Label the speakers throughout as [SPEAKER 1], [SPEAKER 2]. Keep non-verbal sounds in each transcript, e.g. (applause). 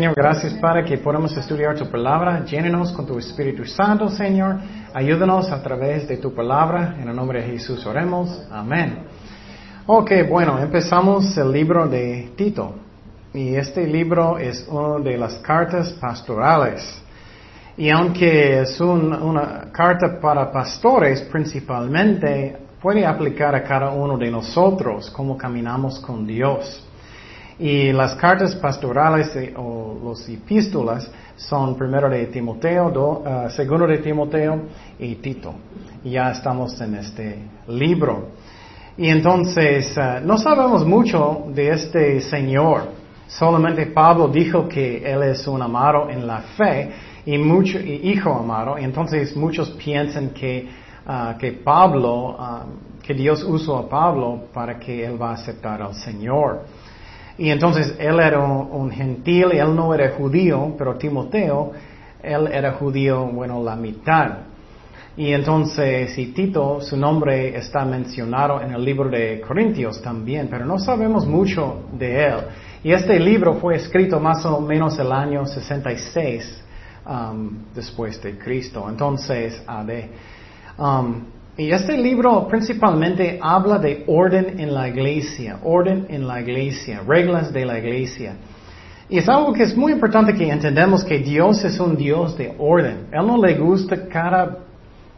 [SPEAKER 1] Señor, gracias para que podamos estudiar tu palabra. Llénenos con tu Espíritu Santo, Señor. Ayúdanos a través de tu palabra. En el nombre de Jesús oremos. Amén. Ok, bueno, empezamos el libro de Tito. Y este libro es una de las cartas pastorales. Y aunque es una carta para pastores principalmente, puede aplicar a cada uno de nosotros cómo caminamos con Dios. Y las cartas pastorales o los epístolas son primero de Timoteo, uh, segundo de Timoteo y Tito. Ya estamos en este libro. Y entonces, uh, no sabemos mucho de este Señor. Solamente Pablo dijo que Él es un amado en la fe y, mucho, y hijo amado. Y entonces muchos piensan que, uh, que Pablo, que Dios usó a Pablo para que Él va a aceptar al Señor. Y entonces él era un, gentil, él no era judío, pero Timoteo, él era judío, bueno, la mitad. Y entonces, y Tito, su nombre está mencionado en el libro de Corintios también, pero no sabemos mucho de él. Y este libro fue escrito más o menos el año 66 um, después de Cristo. Entonces, a um, y este libro principalmente habla de orden en la iglesia, orden en la iglesia, reglas de la iglesia. Y es algo que es muy importante que entendamos que Dios es un Dios de orden. Él no le gusta cada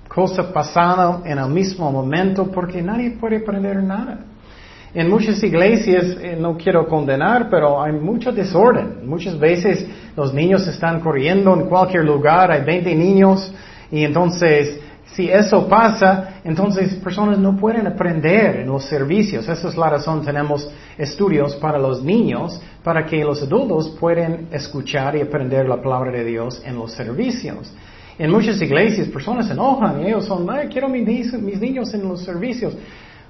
[SPEAKER 1] cosa pasada en el mismo momento porque nadie puede aprender nada. En muchas iglesias, eh, no quiero condenar, pero hay mucho desorden. Muchas veces los niños están corriendo en cualquier lugar, hay 20 niños y entonces si eso pasa, entonces personas no pueden aprender en los servicios. Esa es la razón, tenemos estudios para los niños, para que los adultos puedan escuchar y aprender la palabra de Dios en los servicios. En muchas iglesias personas se enojan y ellos son, Ay, quiero mis, mis niños en los servicios.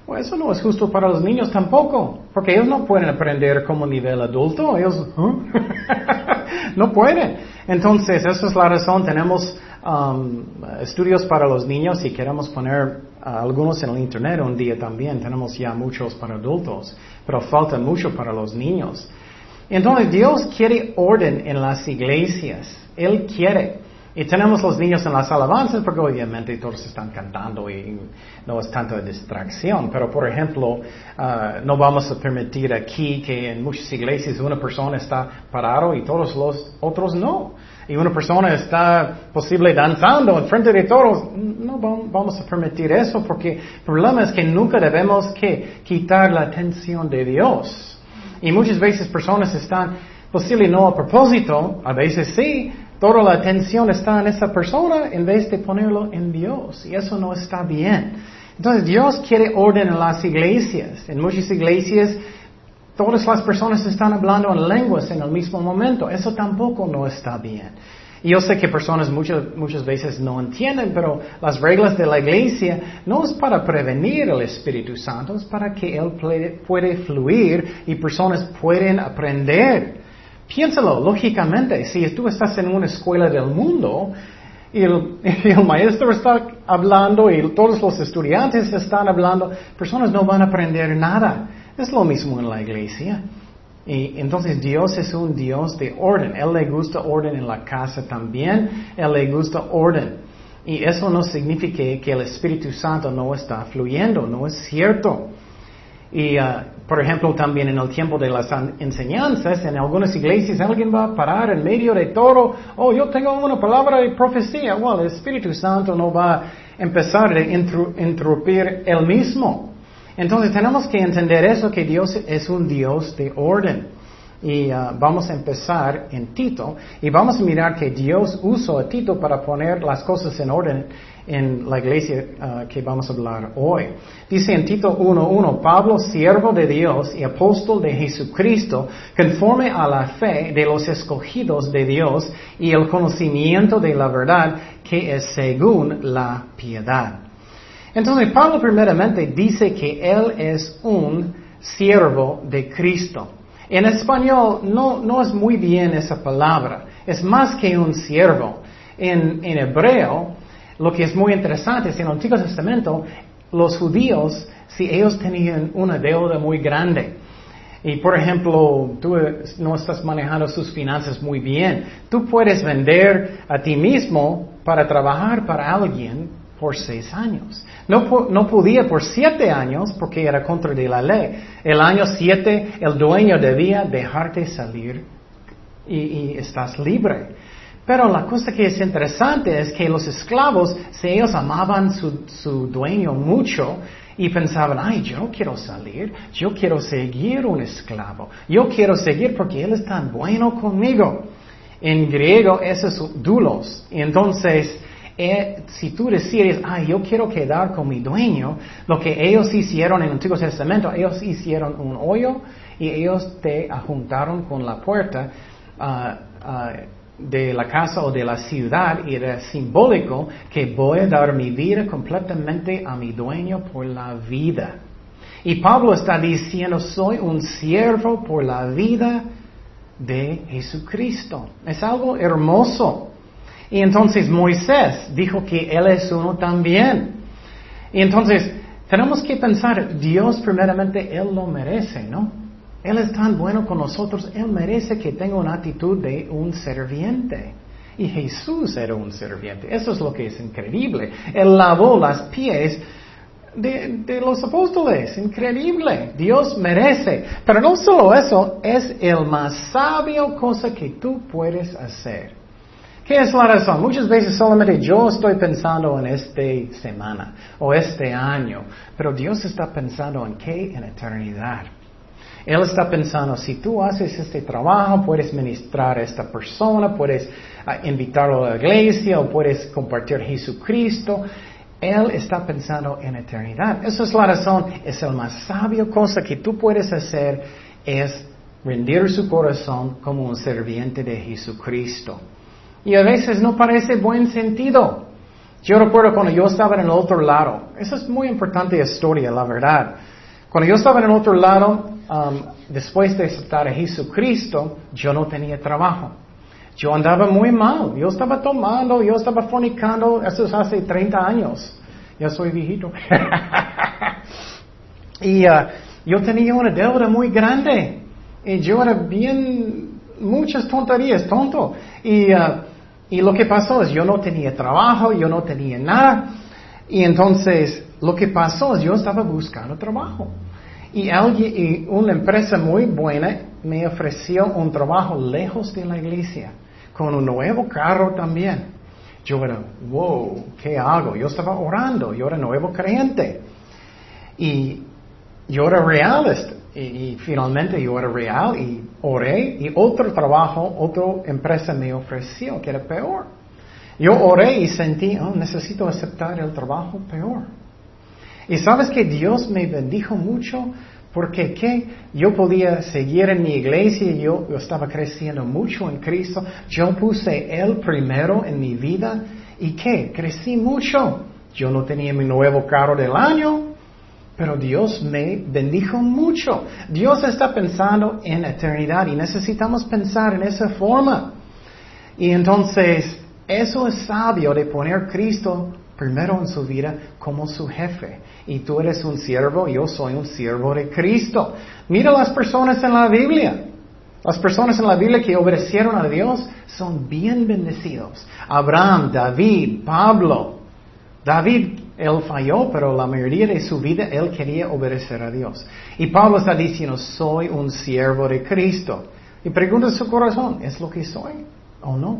[SPEAKER 1] Bueno, eso no es justo para los niños tampoco, porque ellos no pueden aprender como nivel adulto, ellos (laughs) no pueden. Entonces, esa es la razón, tenemos um, estudios para los niños y queremos poner uh, algunos en el Internet un día también. Tenemos ya muchos para adultos, pero falta mucho para los niños. Entonces Dios quiere orden en las iglesias. Él quiere. Y tenemos los niños en las alabanzas porque obviamente todos están cantando y no es tanta distracción. Pero por ejemplo, uh, no vamos a permitir aquí que en muchas iglesias una persona está parado y todos los otros no y una persona está posible danzando en frente de todos, no vamos a permitir eso porque el problema es que nunca debemos que quitar la atención de Dios. Y muchas veces personas están, posible no a propósito, a veces sí, toda la atención está en esa persona en vez de ponerlo en Dios. Y eso no está bien. Entonces Dios quiere orden en las iglesias. En muchas iglesias Todas las personas están hablando en lenguas en el mismo momento. Eso tampoco no está bien. Y yo sé que personas muchas, muchas veces no entienden, pero las reglas de la iglesia no es para prevenir el Espíritu Santo, es para que Él puede, fluir y personas pueden aprender. Piénsalo, lógicamente, si tú estás en una escuela del mundo y el, (laughs) y el, maestro está hablando y todos los estudiantes están hablando, personas no van a aprender nada. Es lo mismo en la iglesia. Y entonces Dios es un Dios de orden. Él le gusta orden en la casa también. Él le gusta orden. Y eso no significa que el Espíritu Santo no está fluyendo, no es cierto. Y, uh, por ejemplo, también en el tiempo de las enseñanzas, en algunas iglesias alguien va a parar en medio de todo, oh, yo tengo una palabra de profecía. Bueno, el Espíritu Santo no va a empezar a interrumpir él mismo. Entonces tenemos que entender eso, que Dios es un Dios de orden. Y uh, vamos a empezar en Tito y vamos a mirar que Dios usó a Tito para poner las cosas en orden en la iglesia uh, que vamos a hablar hoy. Dice en Tito 1.1, Pablo, siervo de Dios y apóstol de Jesucristo, conforme a la fe de los escogidos de Dios y el conocimiento de la verdad que es según la piedad. Entonces Pablo primeramente dice que él es un siervo de Cristo. En español no, no es muy bien esa palabra, es más que un siervo. En, en hebreo, lo que es muy interesante es en el Antiguo Testamento, los judíos, si ellos tenían una deuda muy grande, y por ejemplo, tú no estás manejando sus finanzas muy bien, tú puedes vender a ti mismo para trabajar para alguien por seis años. No, no podía por siete años porque era contra de la ley. El año siete el dueño debía dejarte salir y, estás libre. Pero la cosa que es interesante es que los esclavos, si ellos amaban su, su dueño mucho, y pensaban, ay, yo no quiero salir, yo quiero seguir un esclavo, yo quiero seguir porque él es tan bueno conmigo. En griego eso es dulos. Y entonces, eh, si tú decides, ay, yo quiero quedar con mi dueño, lo que ellos hicieron en el Antiguo Testamento, ellos hicieron un hoyo y ellos te juntaron con la puerta. Ah, ah, de la casa o de la ciudad y era simbólico que voy a dar mi vida completamente a mi dueño por la vida. Y Pablo está diciendo, soy un siervo por la vida de Jesucristo. Es algo hermoso. Y entonces Moisés dijo que Él es uno también. Y entonces tenemos que pensar, Dios primeramente, Él lo merece, ¿no? Él es tan bueno con nosotros, Él merece que tenga una actitud de un serviente. Y Jesús era un serviente. Eso es lo que es increíble. Él lavó las pies de, los apóstoles. Increíble. Dios merece. Pero no solo eso, es el más sabio cosa que tú puedes hacer. ¿Qué es la razón? Muchas veces solamente yo estoy pensando en esta semana o este año, pero Dios está pensando en qué? En eternidad. Él está pensando, si tú haces este trabajo, puedes ministrar a esta persona, puedes ah, invitarlo a la iglesia o puedes compartir Jesucristo. Él está pensando en eternidad. Esa es la razón, es el más sabio cosa que tú puedes hacer, es rendir su corazón como un serviente de Jesucristo. Y a veces no parece buen sentido. Yo recuerdo cuando yo estaba en el otro lado. Esa es muy importante historia, la verdad. Cuando yo estaba en el otro lado, um, después de aceptar a Jesucristo, yo no tenía trabajo. Yo andaba muy mal. Yo estaba tomando, yo estaba fornicando. Eso es hace 30 años. Ya soy viejito. (laughs) y uh, yo tenía una deuda muy grande. Y yo era bien, muchas tonterías, tonto. Y, uh, y lo que pasó es, yo no tenía trabajo, yo no tenía nada. Y entonces, lo que pasó es, yo estaba buscando trabajo. Y alguien, y una empresa muy buena me ofreció un trabajo lejos de la iglesia, con un nuevo carro también. Yo era, wow, ¿qué hago? Yo estaba orando, yo era nuevo creyente. Y yo era realista. Y, finalmente yo era real y oré. Y otro trabajo, otra empresa me ofreció, que era peor. Yo oré y sentí, oh, necesito aceptar el trabajo peor. Y sabes que Dios me bendijo mucho porque ¿qué? Yo podía seguir en mi iglesia, yo, yo estaba creciendo mucho en Cristo, yo puse Él primero en mi vida y ¿qué? Crecí mucho. Yo no tenía mi nuevo carro del año, pero Dios me bendijo mucho. Dios está pensando en eternidad y necesitamos pensar en esa forma. Y entonces, eso es sabio de poner Cristo primero en su vida como su jefe. Y tú eres un siervo, yo soy un siervo de Cristo. Mira las personas en la Biblia. Las personas en la Biblia que obedecieron a Dios son bien bendecidos. Abraham, David, Pablo. David, él falló, pero la mayoría de su vida él quería obedecer a Dios. Y Pablo está diciendo, soy un siervo de Cristo. Y pregunta su corazón, ¿es lo que soy o no?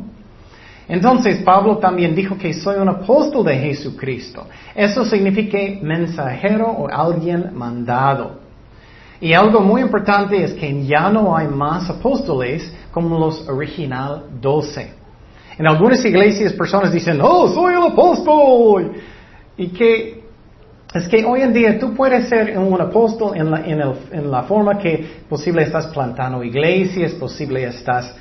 [SPEAKER 1] Entonces Pablo también dijo que soy un apóstol de Jesucristo. Eso significa mensajero o alguien mandado. Y algo muy importante es que ya no hay más apóstoles como los original doce. En algunas iglesias personas dicen, oh, soy el apóstol. Y que es que hoy en día tú puedes ser un apóstol en la, en la forma que posible estás plantando iglesias, posible estás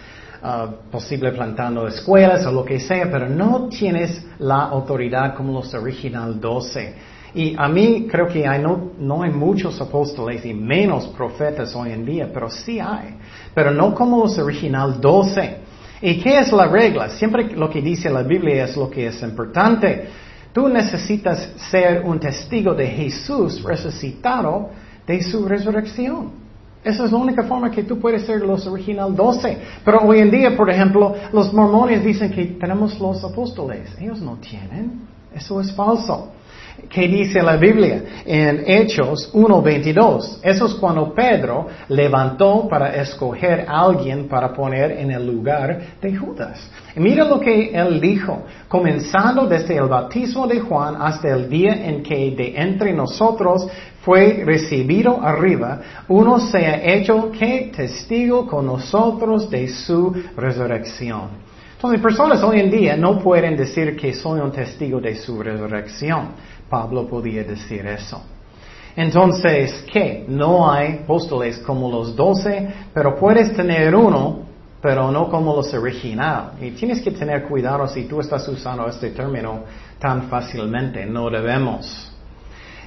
[SPEAKER 1] Ah, posible plantando escuelas o lo que sea, pero no tienes la autoridad como los original doce. Y a mí creo que hay, no, no hay muchos apóstoles y menos profetas hoy en día, pero sí hay. Pero no como los original doce. ¿Y qué es la regla? Siempre lo que dice la Biblia es lo que es importante. Tú necesitas ser un testigo de Jesús resucitado de su resurrección. Esa es la única forma que tú puedes ser los original 12. Pero hoy en día, por ejemplo, los mormones dicen que tenemos los apóstoles. Ellos no tienen. Eso es falso. ¿Qué dice la Biblia? En Hechos 1.22. Eso es cuando Pedro levantó para escoger a alguien para poner en el lugar de Judas. Y mira lo que él dijo, comenzando desde el bautismo de Juan hasta el día en que de entre nosotros fue recibido arriba, uno se ha hecho que testigo con nosotros de su resurrección. Entonces, personas hoy en día no pueden decir que soy un testigo de su resurrección. Pablo podía decir eso. Entonces, ¿qué? No hay apóstoles como los doce, pero puedes tener uno, pero no como los originales. Y tienes que tener cuidado si tú estás usando este término tan fácilmente. No debemos.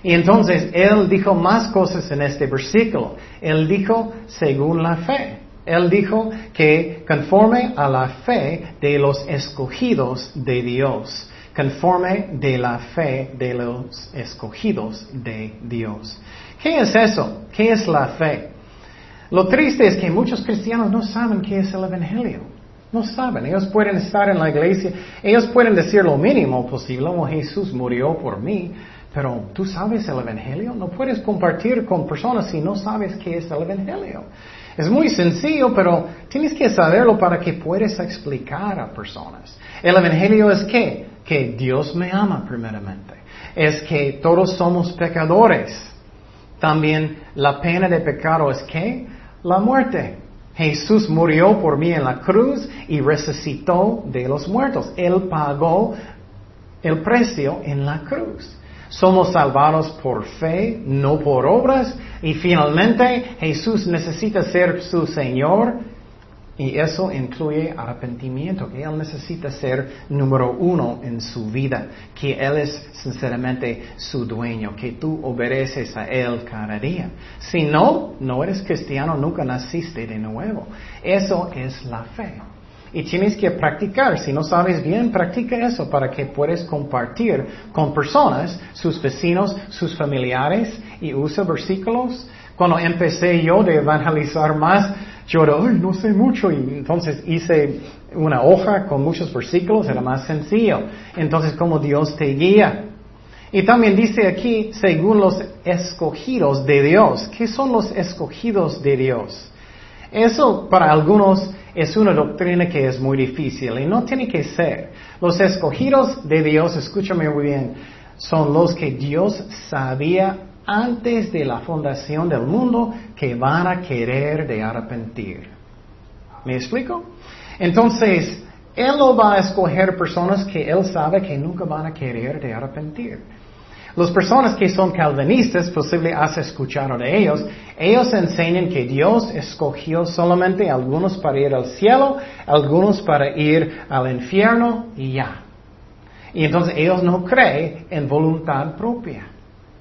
[SPEAKER 1] Y entonces, él dijo más cosas en este versículo. Él dijo, según la fe. Él dijo que conforme a la fe de los escogidos de Dios, conforme de la fe de los escogidos de Dios. ¿Qué es eso? ¿Qué es la fe? Lo triste es que muchos cristianos no saben qué es el Evangelio. No saben. Ellos pueden estar en la iglesia, ellos pueden decir lo mínimo posible, como Jesús murió por mí, pero tú sabes el Evangelio. No puedes compartir con personas si no sabes qué es el Evangelio. Es muy sencillo, pero tienes que saberlo para que puedas explicar a personas. El Evangelio es que, que Dios me ama primeramente. Es que todos somos pecadores. También la pena de pecado es que la muerte. Jesús murió por mí en la cruz y resucitó de los muertos. Él pagó el precio en la cruz. Somos salvados por fe, no por obras. Y finalmente Jesús necesita ser su Señor. Y eso incluye arrepentimiento, que Él necesita ser número uno en su vida, que Él es sinceramente su dueño, que tú obedeces a Él cada día. Si no, no eres cristiano, nunca naciste de nuevo. Eso es la fe. Y tienes que practicar. Si no sabes bien, practica eso para que puedas compartir con personas, sus vecinos, sus familiares y usa versículos. Cuando empecé yo de evangelizar más, yo ay, no sé mucho. Y entonces hice una hoja con muchos versículos, era más sencillo. Entonces, como Dios te guía. Y también dice aquí, según los escogidos de Dios. ¿Qué son los escogidos de Dios? Eso para algunos es una doctrina que es muy difícil y no tiene que ser. Los escogidos de Dios, escúchame muy bien, son los que Dios sabía antes de la fundación del mundo que van a querer de arrepentir. ¿Me explico? Entonces, Él no va a escoger personas que Él sabe que nunca van a querer de arrepentir. Las personas que son calvinistas, posible has escuchado de ellos, ellos enseñan que Dios escogió solamente algunos para ir al cielo, algunos para ir al infierno y ya. Y entonces ellos no creen en voluntad propia.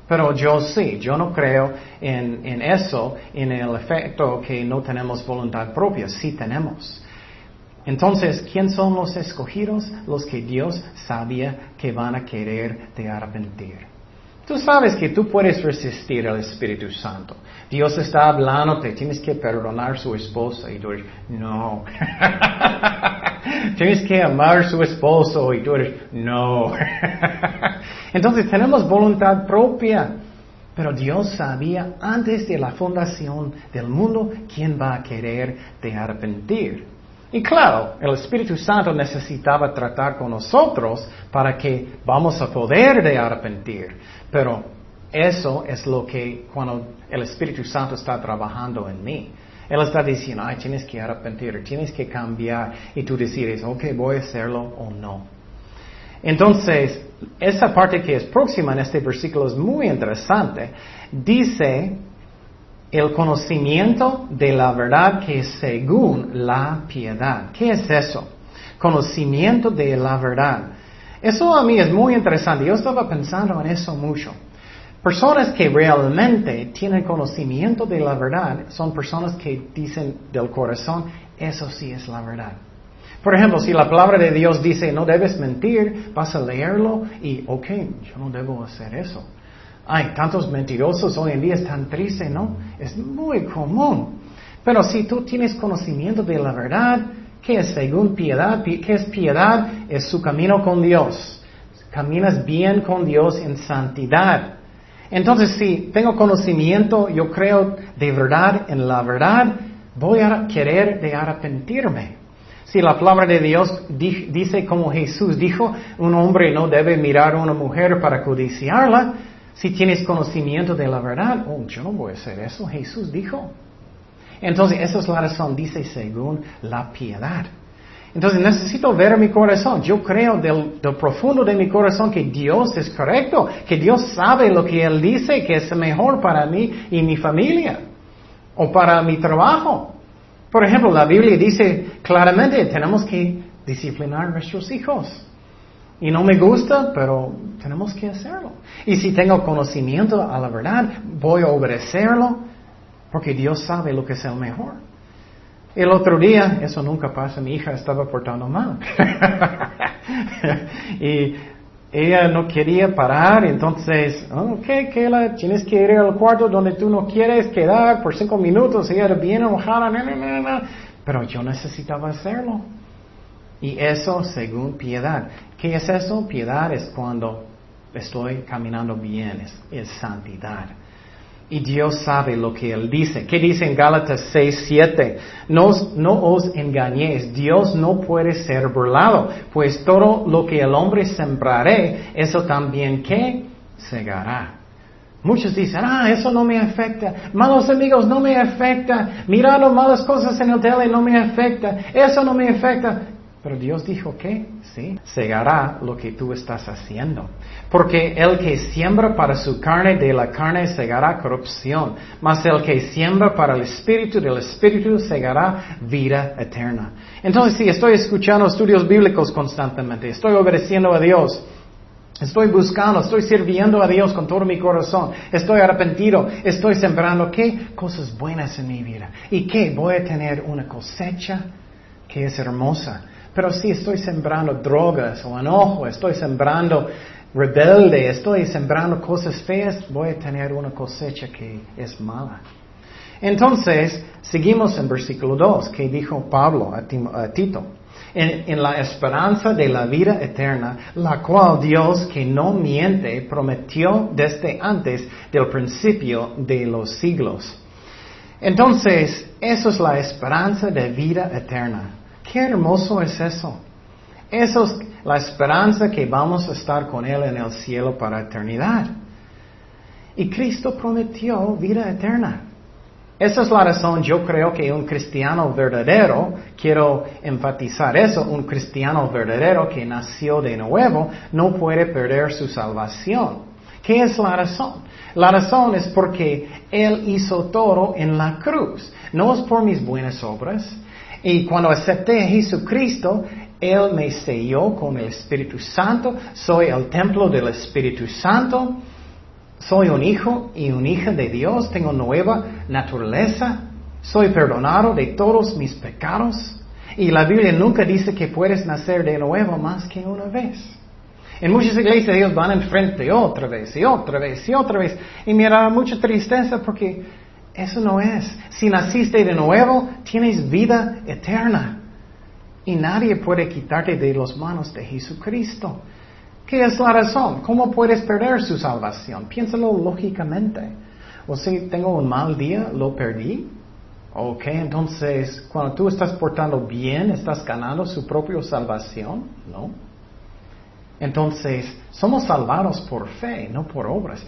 [SPEAKER 1] Pero yo sí, yo no creo en, en eso, en el efecto que no tenemos voluntad propia, sí tenemos. Entonces, ¿quién son los escogidos? Los que Dios sabía que van a querer de arrepentir. Tú sabes que tú puedes resistir al Espíritu Santo. Dios está hablando, te tienes que perdonar a su esposa y tú eres, no. (laughs) tienes que amar a su esposo y tú eres, no. (laughs) Entonces tenemos voluntad propia. Pero Dios sabía antes de la fundación del mundo quién va a querer de arrepentir. Y claro, el Espíritu Santo necesitaba tratar con nosotros para que vamos a poder de arrepentir. Pero eso es lo que cuando el Espíritu Santo está trabajando en mí. Él está diciendo, ay, tienes que arrepentir, tienes que cambiar y tú decides, ok, voy a hacerlo o no. Entonces, esa parte que es próxima en este versículo es muy interesante. Dice el conocimiento de la verdad que es según la piedad. ¿Qué es eso? Conocimiento de la verdad. Eso a mí es muy interesante. Yo estaba pensando en eso mucho. Personas que realmente tienen conocimiento de la verdad son personas que dicen del corazón, eso sí es la verdad. Por ejemplo, si la palabra de Dios dice no debes mentir, vas a leerlo y, ok, yo no debo hacer eso. Hay tantos mentirosos hoy en día, es tan triste, ¿no? Es muy común. Pero si tú tienes conocimiento de la verdad, ¿qué es según piedad? ¿Qué es piedad? Es su camino con Dios. Caminas bien con Dios en santidad. Entonces, si tengo conocimiento, yo creo de verdad en la verdad, voy a querer de arrepentirme. Si la palabra de Dios dice como Jesús dijo, un hombre no debe mirar a una mujer para codiciarla, si tienes conocimiento de la verdad, oh, yo no voy a hacer eso, Jesús dijo. Entonces, esa es la razón, dice según la piedad. Entonces necesito ver mi corazón. Yo creo del, profundo de mi corazón que Dios es correcto, que Dios sabe lo que Él dice, que es mejor para mí y mi familia, o para mi trabajo. Por ejemplo, la Biblia dice claramente, tenemos que disciplinar a nuestros hijos. Y no me gusta, pero tenemos que hacerlo. Y si tengo conocimiento a la verdad, voy a obedecerlo, porque Dios sabe lo que es el mejor. El otro día, eso nunca pasa, mi hija estaba portando mal. (laughs) y ella no quería parar, entonces, ok, la tienes que ir al cuarto donde tú no quieres quedar por cinco minutos, ella era bien enojada, pero yo necesitaba hacerlo. Y eso según piedad. ¿Qué es eso? Piedad es cuando estoy caminando bien, es santidad. Y Dios sabe lo que Él dice. ¿Qué dice en Gálatas 6, 7? No, os engañéis, Dios no puede ser burlado, pues todo lo que el hombre sembraré, eso también que segará. Muchos dicen, ah, eso no me afecta, malos amigos no me afecta, mirando malas cosas en el tele no me afecta, eso no me afecta. Pero Dios dijo que, sí, segará lo que tú estás haciendo. Porque el que siembra para su carne, de la carne segará corrupción. Mas el que siembra para el espíritu, del espíritu segará vida eterna. Entonces, si estoy escuchando estudios bíblicos constantemente, estoy obedeciendo a Dios, Estoy buscando, estoy sirviendo a Dios con todo mi corazón. Estoy arrepentido. Estoy sembrando qué cosas buenas en mi vida. ¿Y qué? Voy a tener una cosecha que es hermosa. Pero si estoy sembrando drogas o enojo, estoy sembrando rebelde, estoy sembrando cosas feas, voy a tener una cosecha que es mala. Entonces, seguimos en versículo 2, que dijo Pablo a, Tito. En, en, la esperanza de la vida eterna, la cual Dios, que no miente, prometió desde antes del principio de los siglos. Entonces, eso es la esperanza de vida eterna. Qué hermoso es eso. Eso es la esperanza que vamos a estar con Él en el cielo para eternidad. Y Cristo prometió vida eterna. Esa es la razón, yo creo que un cristiano verdadero, quiero enfatizar eso, un cristiano verdadero que nació de nuevo no puede perder su salvación. ¿Qué es la razón? La razón es porque Él hizo todo en la cruz. No es por mis buenas obras, y cuando acepté a Jesucristo, Él me selló con el Espíritu Santo. Soy el templo del Espíritu Santo. Soy un hijo y una hija de Dios. Tengo nueva naturaleza. Soy perdonado de todos mis pecados. Y la Biblia nunca dice que puedes nacer de nuevo más que una vez. En muchas iglesias ellos van enfrente otra vez y otra vez y otra vez. Y me da mucha tristeza porque eso no es. Si naciste de nuevo, tienes vida eterna. Y nadie puede quitarte de las manos de Jesucristo. ¿Qué es la razón? ¿Cómo puedes perder su salvación? Piénsalo lógicamente. O si tengo un mal día, lo perdí. Ok, entonces cuando tú estás portando bien, estás ganando su propia salvación, ¿no? Entonces, somos salvados por fe, no por obras.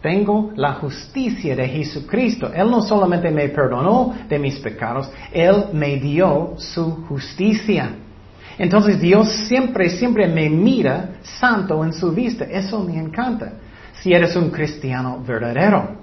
[SPEAKER 1] Tengo la justicia de Jesucristo. Él no solamente me perdonó de mis pecados, Él me dio su justicia. Entonces Dios siempre, siempre me mira santo en su vista. Eso me encanta. Si eres un cristiano verdadero.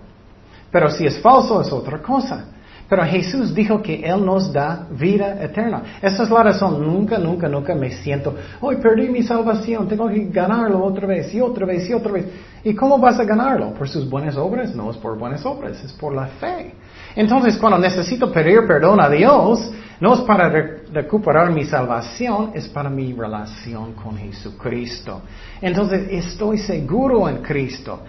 [SPEAKER 1] Pero si es falso es otra cosa. Pero Jesús dijo que Él nos da vida eterna. Esa es la razón. Nunca, nunca, nunca me siento, hoy perdí mi salvación, tengo que ganarlo otra vez y otra vez y otra vez. ¿Y cómo vas a ganarlo? ¿Por sus buenas obras? No es por buenas obras, es por la fe. Entonces, cuando necesito pedir perdón a Dios, no es para recuperar mi salvación, es para mi relación con Jesucristo. Entonces, estoy seguro en Cristo.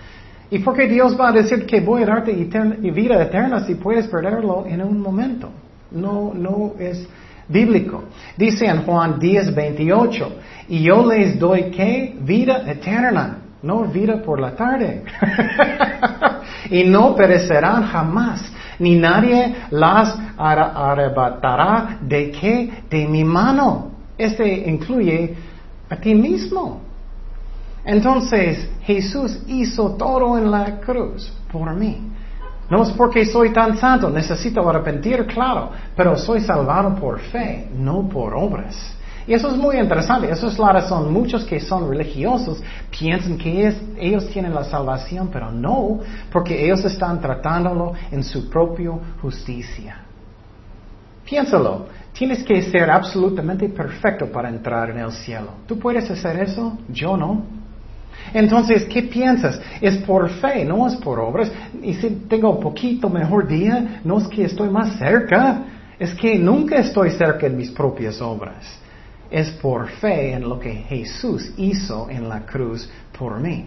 [SPEAKER 1] ¿Y por qué Dios va a decir que voy a darte vida eterna si puedes perderlo en un momento? No, no es bíblico. Dice en Juan 10, 28, y yo les doy qué? Vida eterna, no vida por la tarde. (laughs) y no perecerán jamás, ni nadie las arrebatará de qué? De mi mano. Este incluye a ti mismo. Entonces Jesús hizo todo en la cruz por mí. No es porque soy tan santo, necesito arrepentir, claro, pero soy salvado por fe, no por obras. Y eso es muy interesante, eso es la razón. Muchos que son religiosos piensan que ellos tienen la salvación, pero no, porque ellos están tratándolo en su propia justicia. Piénsalo, tienes que ser absolutamente perfecto para entrar en el cielo. ¿Tú puedes hacer eso? Yo no. Entonces, ¿qué piensas? Es por fe, no es por obras. Y si tengo un poquito mejor día, no es que estoy más cerca, es que nunca estoy cerca en mis propias obras. Es por fe en lo que Jesús hizo en la cruz por mí.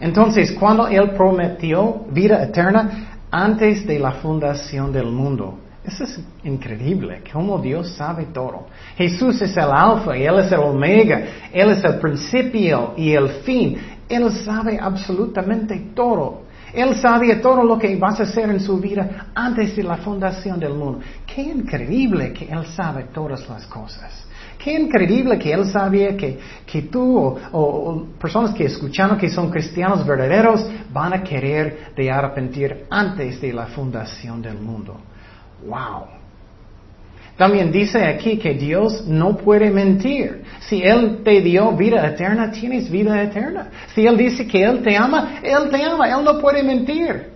[SPEAKER 1] Entonces, cuando Él prometió vida eterna antes de la fundación del mundo, eso es increíble, cómo Dios sabe todo. Jesús es el alfa y Él es el omega, Él es el principio y el fin. Él sabe absolutamente todo. Él sabe todo lo que vas a hacer en su vida antes de la fundación del mundo. Qué increíble que Él sabe todas las cosas. Qué increíble que Él sabía que, que tú o, o, personas que escucharon que son cristianos verdaderos van a querer de arrepentir antes de la fundación del mundo. Wow. También dice aquí que Dios no puede mentir. Si Él te dio vida eterna, tienes vida eterna. Si Él dice que Él te ama, Él te ama. Él no puede mentir.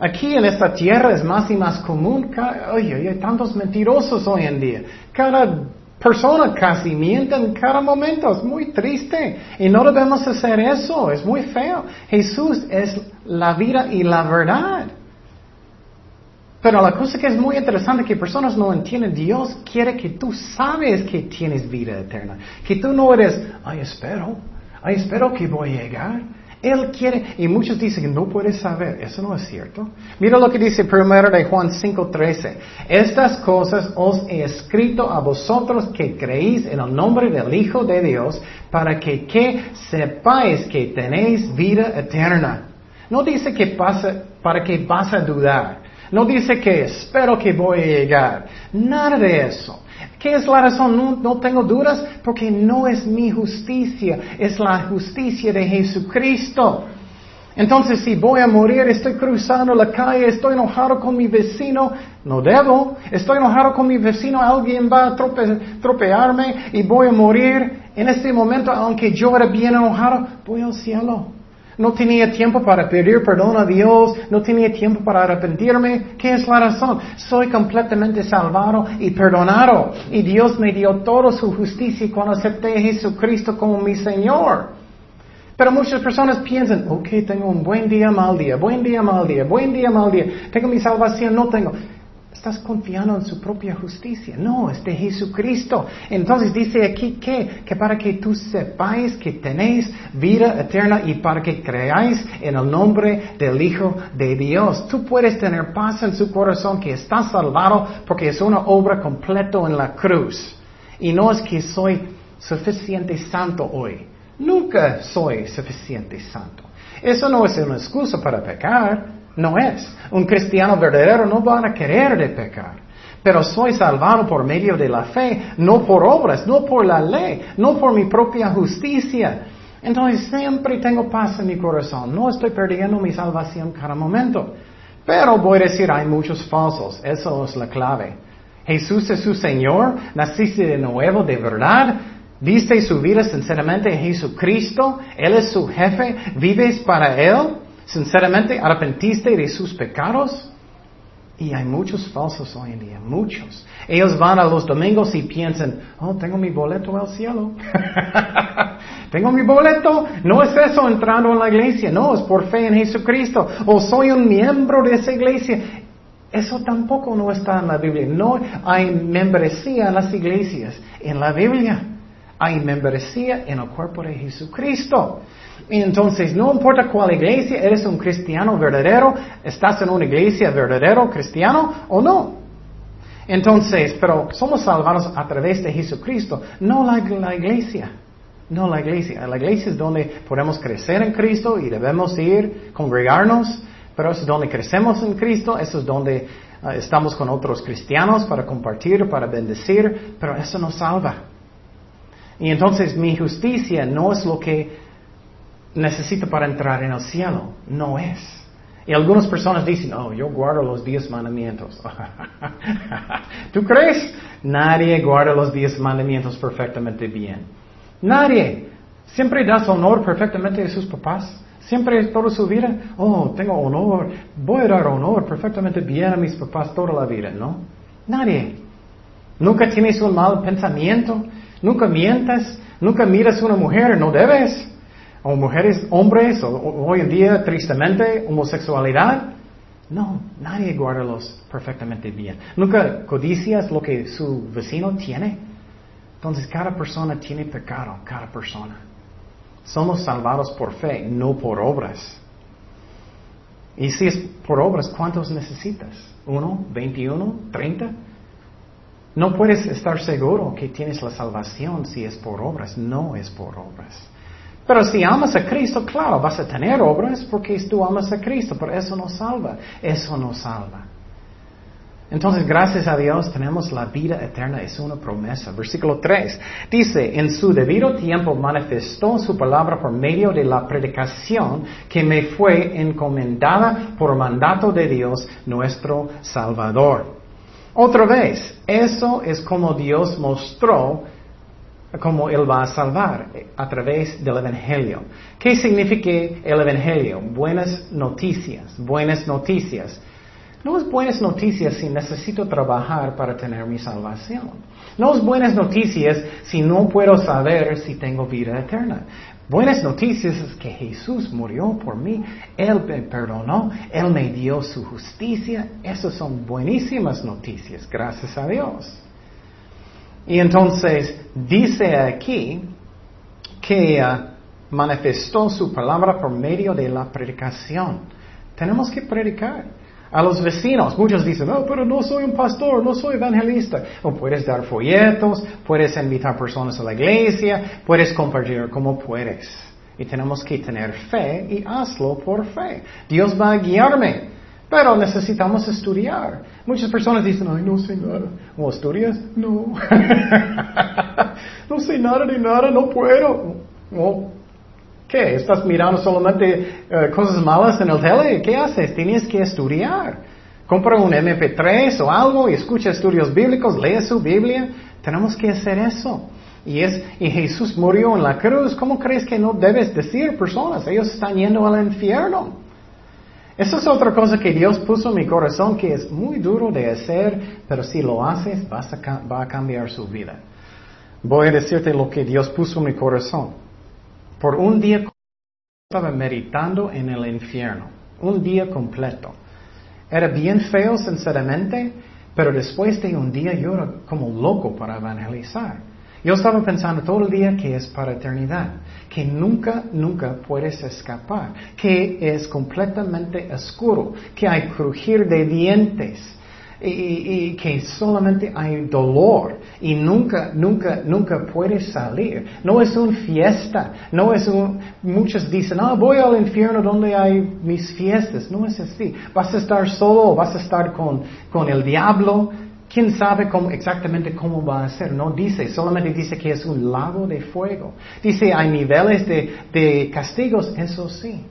[SPEAKER 1] Aquí en esta tierra es más y más común. Oye, hay tantos mentirosos hoy en día. Cada persona casi miente en cada momento. Es muy triste. Y no debemos hacer eso. Es muy feo. Jesús es la vida y la verdad. Pero la cosa que es muy interesante que personas no entienden, Dios quiere que tú sabes que tienes vida eterna. Que tú no eres, ay, espero, ay, espero que voy a llegar. Él quiere, y muchos dicen que no puedes saber, eso no es cierto. Mira lo que dice primero de Juan 5:13. Estas cosas os he escrito a vosotros que creéis en el nombre del Hijo de Dios, para que, que sepáis que tenéis vida eterna. No dice que pasa, para que vas a dudar. No dice que espero que voy a llegar. Nada de eso. ¿Qué es la razón? No, tengo dudas porque no es mi justicia, es la justicia de Jesucristo. Entonces, si voy a morir, estoy cruzando la calle, estoy enojado con mi vecino, no debo, estoy enojado con mi vecino, alguien va a tropearme y voy a morir. En este momento, aunque yo era bien enojado, voy al cielo. No tenía tiempo para pedir perdón a Dios, no tenía tiempo para arrepentirme. ¿Qué es la razón? Soy completamente salvado y perdonado. Y Dios me dio toda su justicia cuando acepté a Jesucristo como mi Señor. Pero muchas personas piensan, ok, tengo un buen día, mal día, buen día, mal día, buen día, mal día, tengo mi salvación, no tengo. Estás confiando en su propia justicia. No, es de Jesucristo. Entonces dice aquí que, que para que tú sepáis que tenéis vida eterna y para que creáis en el nombre del Hijo de Dios. Tú puedes tener paz en su corazón que está salvado porque es una obra completa en la cruz. Y no es que soy suficiente santo hoy. Nunca soy suficiente santo. Eso no es una excusa para pecar. No es. Un cristiano verdadero no van a querer de pecar. Pero soy salvado por medio de la fe, no por obras, no por la ley, no por mi propia justicia. Entonces siempre tengo paz en mi corazón. No estoy perdiendo mi salvación cada momento. Pero voy a decir, hay muchos falsos. Eso es la clave. Jesús es su Señor. Naciste de nuevo de verdad. Viste su vida sinceramente en Jesucristo. Él es su jefe. Vives para Él. Sinceramente, arrepentiste de sus pecados. Y hay muchos falsos hoy en día, muchos. Ellos van a los domingos y piensan, oh, tengo mi boleto al cielo. (laughs) tengo mi boleto. No es eso entrando en la iglesia, no, es por fe en Jesucristo. O soy un miembro de esa iglesia. Eso tampoco no está en la Biblia. No hay membresía en las iglesias en la Biblia. Hay membresía en el cuerpo de Jesucristo. Y entonces, no importa cuál iglesia, eres un cristiano verdadero, estás en una iglesia verdadero cristiano o no. Entonces, pero somos salvados a través de Jesucristo, no la, la iglesia. No la iglesia. La iglesia es donde podemos crecer en Cristo y debemos ir, congregarnos, pero es donde crecemos en Cristo, eso es donde ah, estamos con otros cristianos para compartir, para bendecir, pero eso nos salva. Y entonces mi justicia no es lo que necesito para entrar en el cielo, no es. Y algunas personas dicen, oh, yo guardo los diez mandamientos. (laughs) ¿Tú crees? Nadie guarda los diez mandamientos perfectamente bien. Nadie. Siempre das honor perfectamente a sus papás. Siempre toda su vida, oh, tengo honor, voy a dar honor perfectamente bien a mis papás toda la vida, ¿no? Nadie. Nunca tienes un mal pensamiento, nunca mientas, nunca miras a una mujer, no debes. O mujeres, hombres, o, hoy en día, tristemente, homosexualidad. No, nadie guarda los perfectamente bien. Nunca codicias lo que su vecino tiene. Entonces, cada persona tiene pecado, cada persona. Somos salvados por fe, no por obras. Y si es por obras, ¿cuántos necesitas? ¿Uno? ¿Veintiuno? ¿Treinta? No puedes estar seguro que tienes la salvación si es por obras. No es por obras. Pero si amas a Cristo, claro, vas a tener obras porque tú amas a Cristo, pero eso no salva. Eso no salva. Entonces, gracias a Dios tenemos la vida eterna, es una promesa. Versículo 3 dice, en su debido tiempo manifestó su palabra por medio de la predicación que me fue encomendada por mandato de Dios, nuestro Salvador. Otra vez, eso es como Dios mostró cómo Él va a salvar a través del Evangelio. ¿Qué significa el Evangelio? Buenas noticias, buenas noticias. No es buenas noticias si necesito trabajar para tener mi salvación. No es buenas noticias si no puedo saber si tengo vida eterna. Buenas noticias es que Jesús murió por mí, Él me perdonó, Él me dio su justicia. Esas son buenísimas noticias, gracias a Dios. Y entonces dice aquí que uh, manifestó su palabra por medio de la predicación. Tenemos que predicar a los vecinos. Muchos dicen, no, pero no soy un pastor, no soy evangelista. O puedes dar folletos, puedes invitar personas a la iglesia, puedes compartir como puedes. Y tenemos que tener fe y hazlo por fe. Dios va a guiarme. Pero necesitamos estudiar. Muchas personas dicen, ay, no sé nada. ¿O estudias? No. (laughs) no sé nada de nada, no puedo. ¿Qué? ¿Estás mirando solamente eh, cosas malas en el tele? ¿Qué haces? Tienes que estudiar. Compra un MP3 o algo y escucha estudios bíblicos, lee su Biblia. Tenemos que hacer eso. Y, es, y Jesús murió en la cruz. ¿Cómo crees que no debes decir personas? Ellos están yendo al infierno. Esa es otra cosa que Dios puso en mi corazón que es muy duro de hacer, pero si lo haces va a cambiar su vida. Voy a decirte lo que Dios puso en mi corazón. Por un día estaba meditando en el infierno, un día completo. Era bien feo, sinceramente, pero después de un día yo era como loco para evangelizar. Yo estaba pensando todo el día que es para eternidad, que nunca, nunca puedes escapar, que es completamente oscuro, que hay crujir de dientes, y, que solamente hay dolor y nunca, nunca, nunca puedes salir. No es una fiesta, no es un, muchos dicen, ah, voy al infierno donde hay mis fiestas. No es así. Vas a estar solo, vas a estar con, con el diablo. ¿Quién sabe cómo, exactamente cómo va a ser? No dice, solamente dice que es un lago de fuego. Dice, hay niveles de, de castigos, eso sí.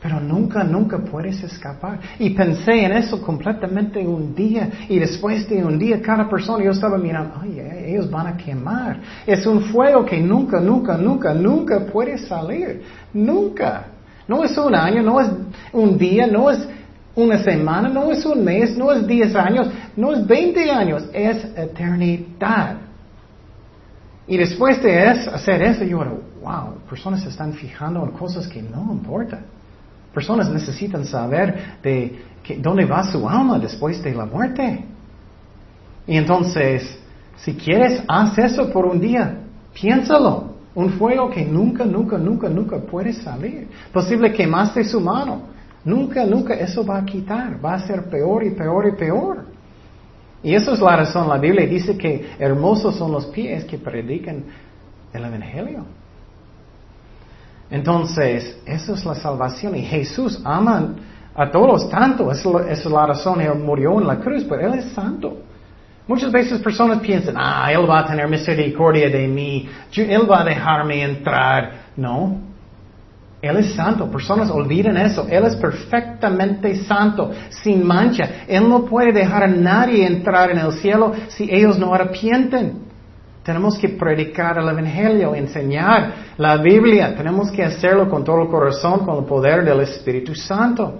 [SPEAKER 1] Pero nunca, nunca puedes escapar. Y pensé en eso completamente un día. Y después de un día, cada persona, yo estaba mirando, ay, ellos van a quemar. Es un fuego que nunca, nunca, nunca, nunca puede salir. Nunca. No es un año, no es un día, no es una semana, no es un mes, no es diez años, no es veinte años, es eternidad. Y después de hacer eso, yo, wow, personas se están fijando en cosas que no importan. Personas necesitan saber de dónde va su alma después de la muerte. Y entonces, si quieres, haz eso por un día. Piénsalo. Un fuego que nunca, nunca, nunca, nunca puede salir. Posible quemaste su mano. Nunca, nunca eso va a quitar. Va a ser peor y peor y peor. Y eso es la razón. La Biblia dice que hermosos son los pies que predican el Evangelio. Entonces, eso es la salvación. Y Jesús ama a todos tanto. Esa es la razón. Él murió en la cruz, pero Él es santo. Muchas veces personas piensan, ah, Él va a tener misericordia de mí, Él va a dejarme entrar. No, Él es santo. Personas olvidan eso. Él es perfectamente santo, sin mancha. Él no puede dejar a nadie entrar en el cielo si ellos no arrepienten. Tenemos que predicar el Evangelio, enseñar la Biblia. Tenemos que hacerlo con todo el corazón, con el poder del Espíritu Santo.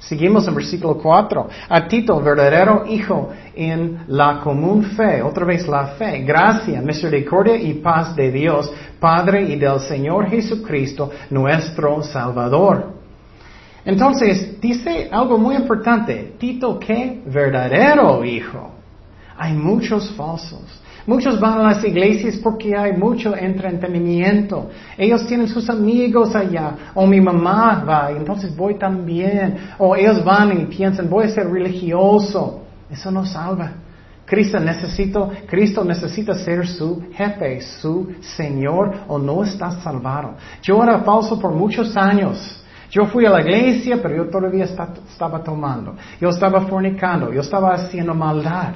[SPEAKER 1] Seguimos en versículo 4. A Tito, verdadero hijo en la común fe, otra vez la fe, gracia, misericordia y paz de Dios, Padre y del Señor Jesucristo, nuestro Salvador. Entonces, dice algo muy importante. Tito, ¿qué? Verdadero hijo. Hay muchos falsos. Muchos van a las iglesias porque hay mucho entretenimiento. Ellos tienen sus amigos allá. O mi mamá va, entonces voy también. O ellos van y piensan, voy a ser religioso. Eso no salva. Cristo, necesito, Cristo necesita ser su jefe, su Señor, o no está salvado. Yo era falso por muchos años. Yo fui a la iglesia, pero yo todavía estaba tomando. Yo estaba fornicando. Yo estaba haciendo maldad.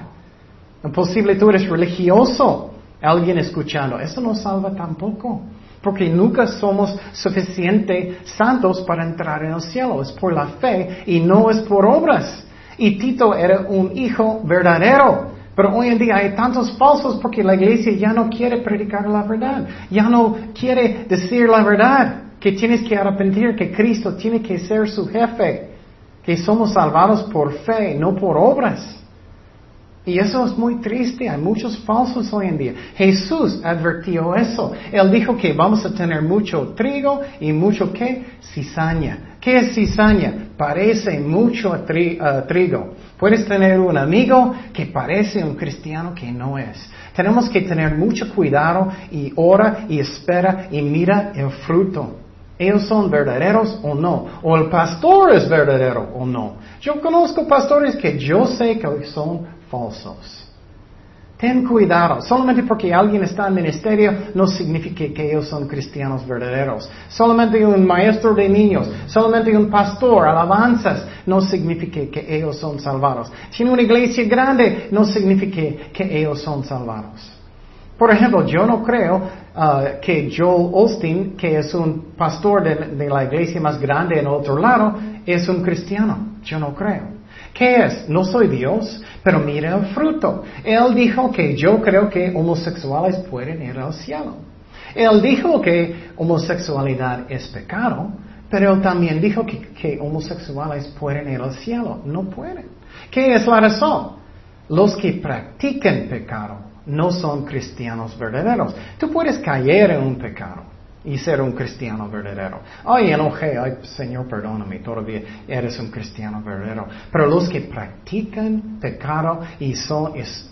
[SPEAKER 1] Imposible tú eres religioso. Alguien escuchando. Eso no salva tampoco. Porque nunca somos suficientemente santos para entrar en el cielo. Es por la fe y no es por obras. Y Tito era un hijo verdadero. Pero hoy en día hay tantos falsos porque la iglesia ya no quiere predicar la verdad. Ya no quiere decir la verdad. Que tienes que arrepentir, que Cristo tiene que ser su jefe. Que somos salvados por fe, no por obras. Y eso es muy triste, hay muchos falsos hoy en día. Jesús advirtió eso. Él dijo que vamos a tener mucho trigo y mucho qué? Cizaña. ¿Qué es cizaña? Parece mucho uh, trigo. Puedes tener un amigo que parece un cristiano que no es. Tenemos que tener mucho cuidado y ora y espera y mira el fruto. ¿Ellos son verdaderos o no? ¿O el pastor es verdadero o no? Yo conozco pastores que yo sé que son falsos. Ten cuidado, solamente porque alguien está en ministerio no significa que ellos son cristianos verdaderos. Solamente un maestro de niños, solamente un pastor, alabanzas, no significa que ellos son salvados. Tiene una iglesia grande, no significa que ellos son salvados. Por ejemplo, yo no creo uh, que Joel Osteen, que es un pastor de, de la iglesia más grande en otro lado, es un cristiano. Yo no creo. ¿Qué es? No soy Dios, pero mira el fruto. Él dijo que yo creo que homosexuales pueden ir al cielo. Él dijo que homosexualidad es pecado, pero él también dijo que, que homosexuales pueden ir al cielo. No pueden. ¿Qué es la razón? Los que practican pecado no son cristianos verdaderos. Tú puedes caer en un pecado y ser un cristiano verdadero. Ay, enojé, ay, Señor, perdóname, todavía eres un cristiano verdadero. Pero los que practican pecado y son, es,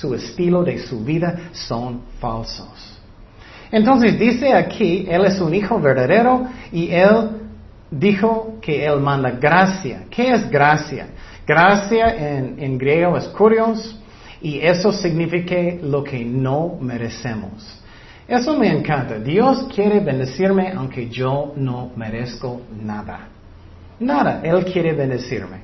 [SPEAKER 1] su estilo de su vida son falsos. Entonces dice aquí, Él es un hijo verdadero y Él dijo que Él manda gracia. ¿Qué es gracia? Gracia en, en griego es curios y eso significa lo que no merecemos. Eso me encanta. Dios quiere bendecirme aunque yo no merezco nada. Nada. Él quiere bendecirme.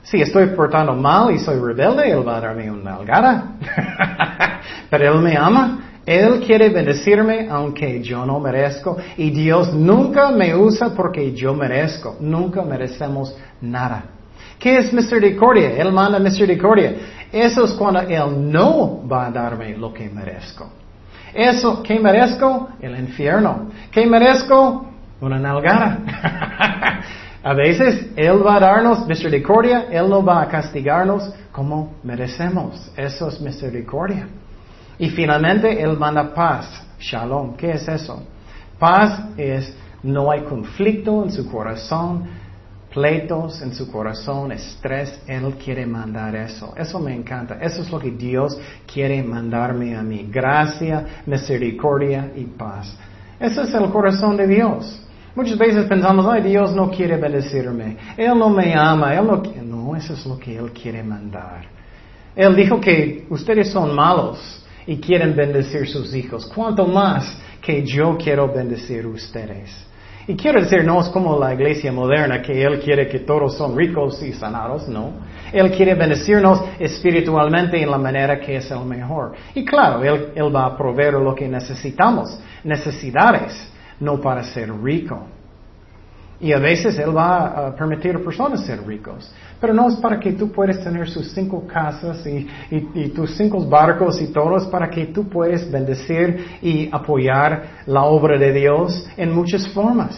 [SPEAKER 1] Si estoy portando mal y soy rebelde, Él va a darme una algara. (laughs) Pero Él me ama. Él quiere bendecirme aunque yo no merezco. Y Dios nunca me usa porque yo merezco. Nunca merecemos nada. ¿Qué es misericordia? Él manda misericordia. Eso es cuando Él no va a darme lo que merezco. Eso, ¿qué merezco? El infierno. ¿Qué merezco? Una nalgada. (laughs) a veces Él va a darnos misericordia, Él no va a castigarnos como merecemos. Eso es misericordia. Y finalmente Él manda paz. Shalom. ¿Qué es eso? Paz es no hay conflicto en su corazón, pleitos en su corazón, estrés, Él quiere mandar eso. Eso me encanta. Eso es lo que Dios quiere mandarme a mí. Gracia, misericordia y paz. Ese es el corazón de Dios. Muchas veces pensamos, ay, Dios no quiere bendecirme. Él no me ama. Él no, no, eso es lo que Él quiere mandar. Él dijo que ustedes son malos y quieren bendecir sus hijos. ¿Cuánto más que yo quiero bendecir ustedes? Y quiero decir, no es como la iglesia moderna que Él quiere que todos son ricos y sanados, no. Él quiere bendecirnos espiritualmente en la manera que es el mejor. Y claro, Él, él va a proveer lo que necesitamos, necesidades, no para ser rico. Y a veces Él va a permitir a personas ser ricos. Pero no es para que tú puedas tener sus cinco casas y, tus cinco barcos y todo, para que tú puedas bendecir y apoyar la obra de Dios en muchas formas.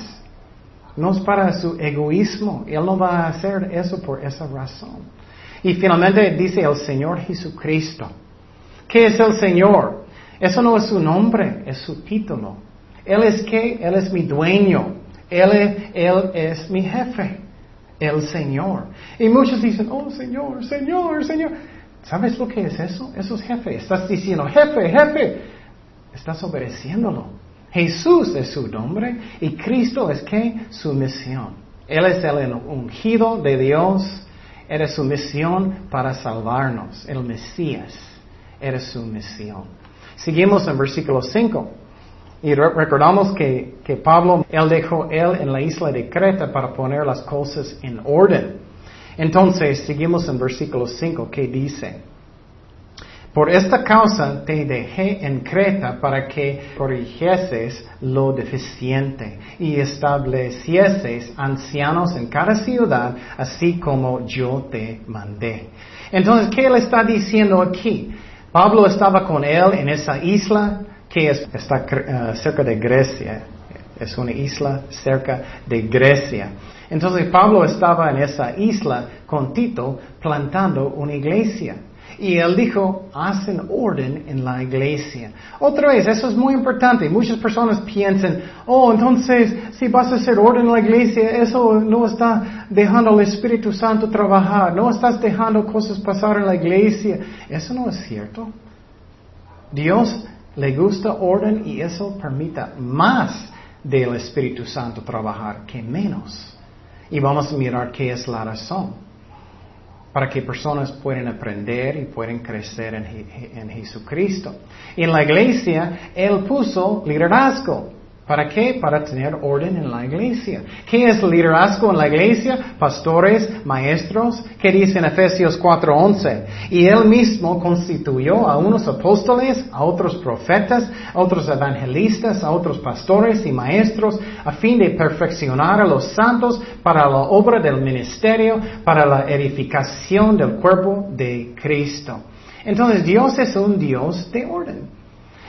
[SPEAKER 1] No es para su egoísmo. Él no va a hacer eso por esa razón. Y finalmente dice el Señor Jesucristo. ¿Qué es el Señor? Eso no es su nombre, es su título. Él es qué? Él es mi dueño. Él, él es mi jefe, el Señor. Y muchos dicen, oh Señor, Señor, Señor. ¿Sabes lo que es eso? Eso es jefe. Estás diciendo, jefe, jefe. Estás obedeciéndolo. Jesús es su nombre y Cristo es que su misión. Él es el ungido de Dios. Era su misión para salvarnos. El Mesías era su misión. Seguimos en versículo 5. Y recordamos que, que, Pablo, él dejó él en la isla de Creta para poner las cosas en orden. Entonces, seguimos en versículo 5, que dice, por esta causa te dejé en Creta para que corrigieses lo deficiente y establecieses ancianos en cada ciudad, así como yo te mandé. Entonces, ¿qué él está diciendo aquí? Pablo estaba con él en esa isla que está eh, cerca de Grecia. Es una isla cerca de Grecia. Entonces Pablo estaba en esa isla con Tito plantando una iglesia. Y él dijo, hacen orden en la iglesia. Otra vez, eso es muy importante. Muchas personas piensan, oh, entonces, si vas a hacer orden en la iglesia, eso no está dejando al Espíritu Santo trabajar, no estás dejando cosas pasar en la iglesia. Eso no es cierto. Dios le gusta orden y eso permita más del Espíritu Santo trabajar que menos. Y vamos a mirar qué es la razón. Para que personas puedan aprender y puedan crecer en, en Jesucristo. En la iglesia, Él puso liderazgo. ¿Para qué? Para tener orden en la iglesia. ¿Qué es liderazgo en la iglesia? Pastores, maestros. ¿Qué dice en Efesios 4:11? Y él mismo constituyó a unos apóstoles, a otros profetas, a otros evangelistas, a otros pastores y maestros, a fin de perfeccionar a los santos para la obra del ministerio, para la edificación del cuerpo de Cristo. Entonces Dios es un Dios de orden.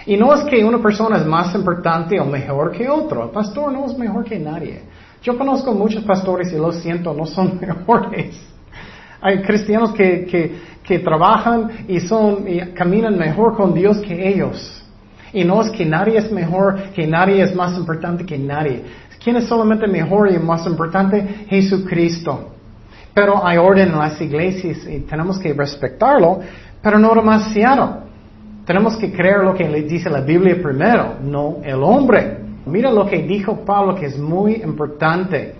[SPEAKER 1] Y no es que una persona es más importante o mejor que otro. El pastor no es mejor que nadie. Yo conozco muchos pastores y lo siento, no son (laughs) mejores. Hay cristianos que, que, que trabajan y, son, y caminan mejor con Dios que ellos. Y no es que nadie es mejor, que nadie es más importante que nadie. ¿Quién es solamente mejor y más importante? Jesucristo. Pero hay orden en las iglesias y tenemos que respetarlo, pero no demasiado. Tenemos que creer lo que le dice la Biblia primero, no el hombre. Mira lo que dijo Pablo que es muy importante.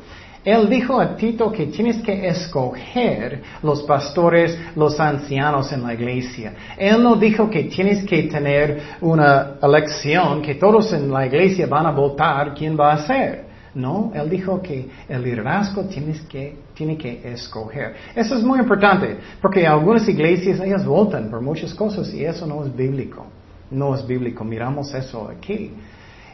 [SPEAKER 1] Él dijo a Tito que tienes que escoger los pastores, los ancianos en la iglesia. Él no dijo que tienes que tener una elección, que todos en la iglesia van a votar quién va a ser. No, él dijo que el liderazgo tienes que, tiene que escoger. Eso es muy importante, porque algunas iglesias ellas votan por muchas cosas y eso no es bíblico. No es bíblico. Miramos eso aquí.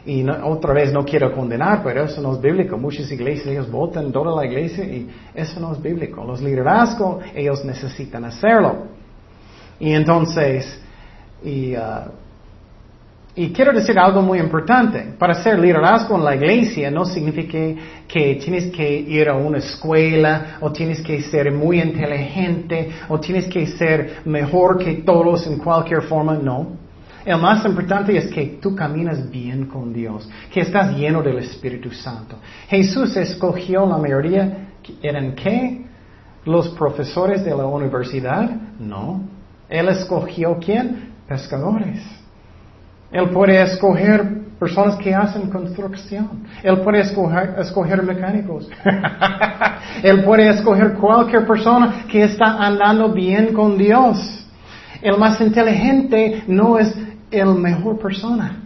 [SPEAKER 1] Y otra vez no quiero condenar, pero eso no es bíblico. Muchas iglesias ellos votan toda la iglesia y eso no es bíblico. Los liderazgos ellos necesitan hacerlo. Y entonces, y, uh, y quiero decir algo muy importante. Para ser liderazgo en la iglesia no significa que, tienes que ir a una escuela o tienes que ser muy inteligente o tienes que ser mejor que todos en cualquier forma. No. El más importante es que tú caminas bien con Dios, que estás lleno del Espíritu Santo. Jesús escogió la mayoría ¿Eran qué? ¿Los profesores de la universidad? No. Él escogió quién? Pescadores. Él puede escoger personas que hacen construcción. Él puede escoger, escoger mecánicos. (laughs) Él puede escoger cualquier persona que está andando bien con Dios. El más inteligente no es el mejor persona.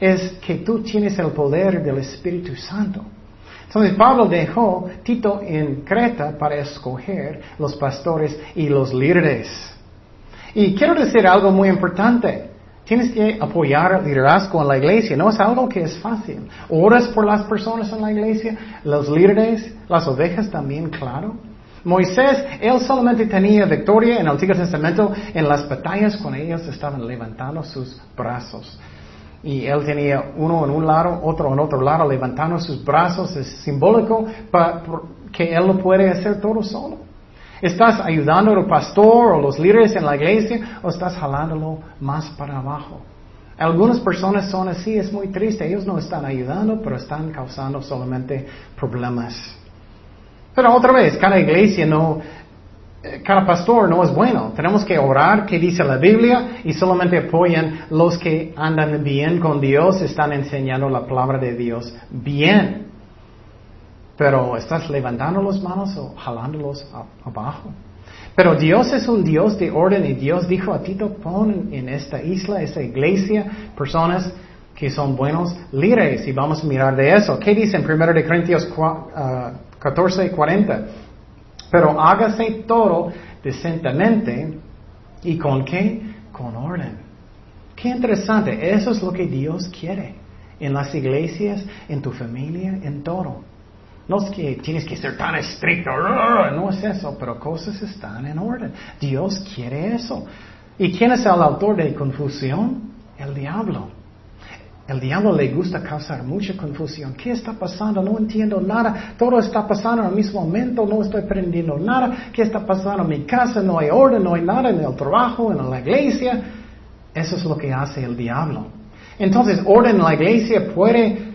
[SPEAKER 1] Es que tú tienes el poder del Espíritu Santo. Entonces Pablo dejó Tito en Creta para escoger los pastores y los líderes. Y quiero decir algo muy importante. Tienes que apoyar el liderazgo en la iglesia. No es algo que es fácil. Oras por las personas en la iglesia, los líderes, las ovejas también, claro. Moisés, él solamente tenía victoria en el Antiguo Testamento en las batallas cuando ellos estaban levantando sus brazos. Y él tenía uno en un lado, otro en otro lado, levantando sus brazos. Es simbólico para, que él lo puede hacer todo solo. ¿Estás ayudando al pastor o los líderes en la iglesia o estás jalándolo más para abajo? Algunas personas son así, es muy triste. Ellos no están ayudando, pero están causando solamente problemas. Pero otra vez, cada iglesia no, eh, cada pastor no es bueno. Tenemos que orar, que dice la Biblia, y solamente apoyan los que andan bien con Dios, están enseñando la palabra de Dios bien. Pero estás levantando las manos o jalándolos abajo. Pero Dios es un Dios de orden y Dios dijo a Tito, pon en esta isla, esta iglesia, personas que son buenos líderes y vamos a mirar de eso. ¿Qué dice en 1 de Corintios 14 y 40. Pero hágase todo decentemente y con qué? Con orden. Qué interesante. Eso es lo que Dios quiere. En las iglesias, en tu familia, en todo. No es que tienes que ser tan estricto, no es eso, pero cosas están en orden. Dios quiere eso. ¿Y quién es el autor de confusión? El diablo. El diablo le gusta causar mucha confusión. ¿Qué está pasando? No entiendo nada. Todo está pasando el mismo momento. No estoy aprendiendo nada. ¿Qué está pasando en mi casa? No hay orden, no hay nada en el trabajo, en la iglesia. Eso es lo que hace el diablo. Entonces, orden en la iglesia puede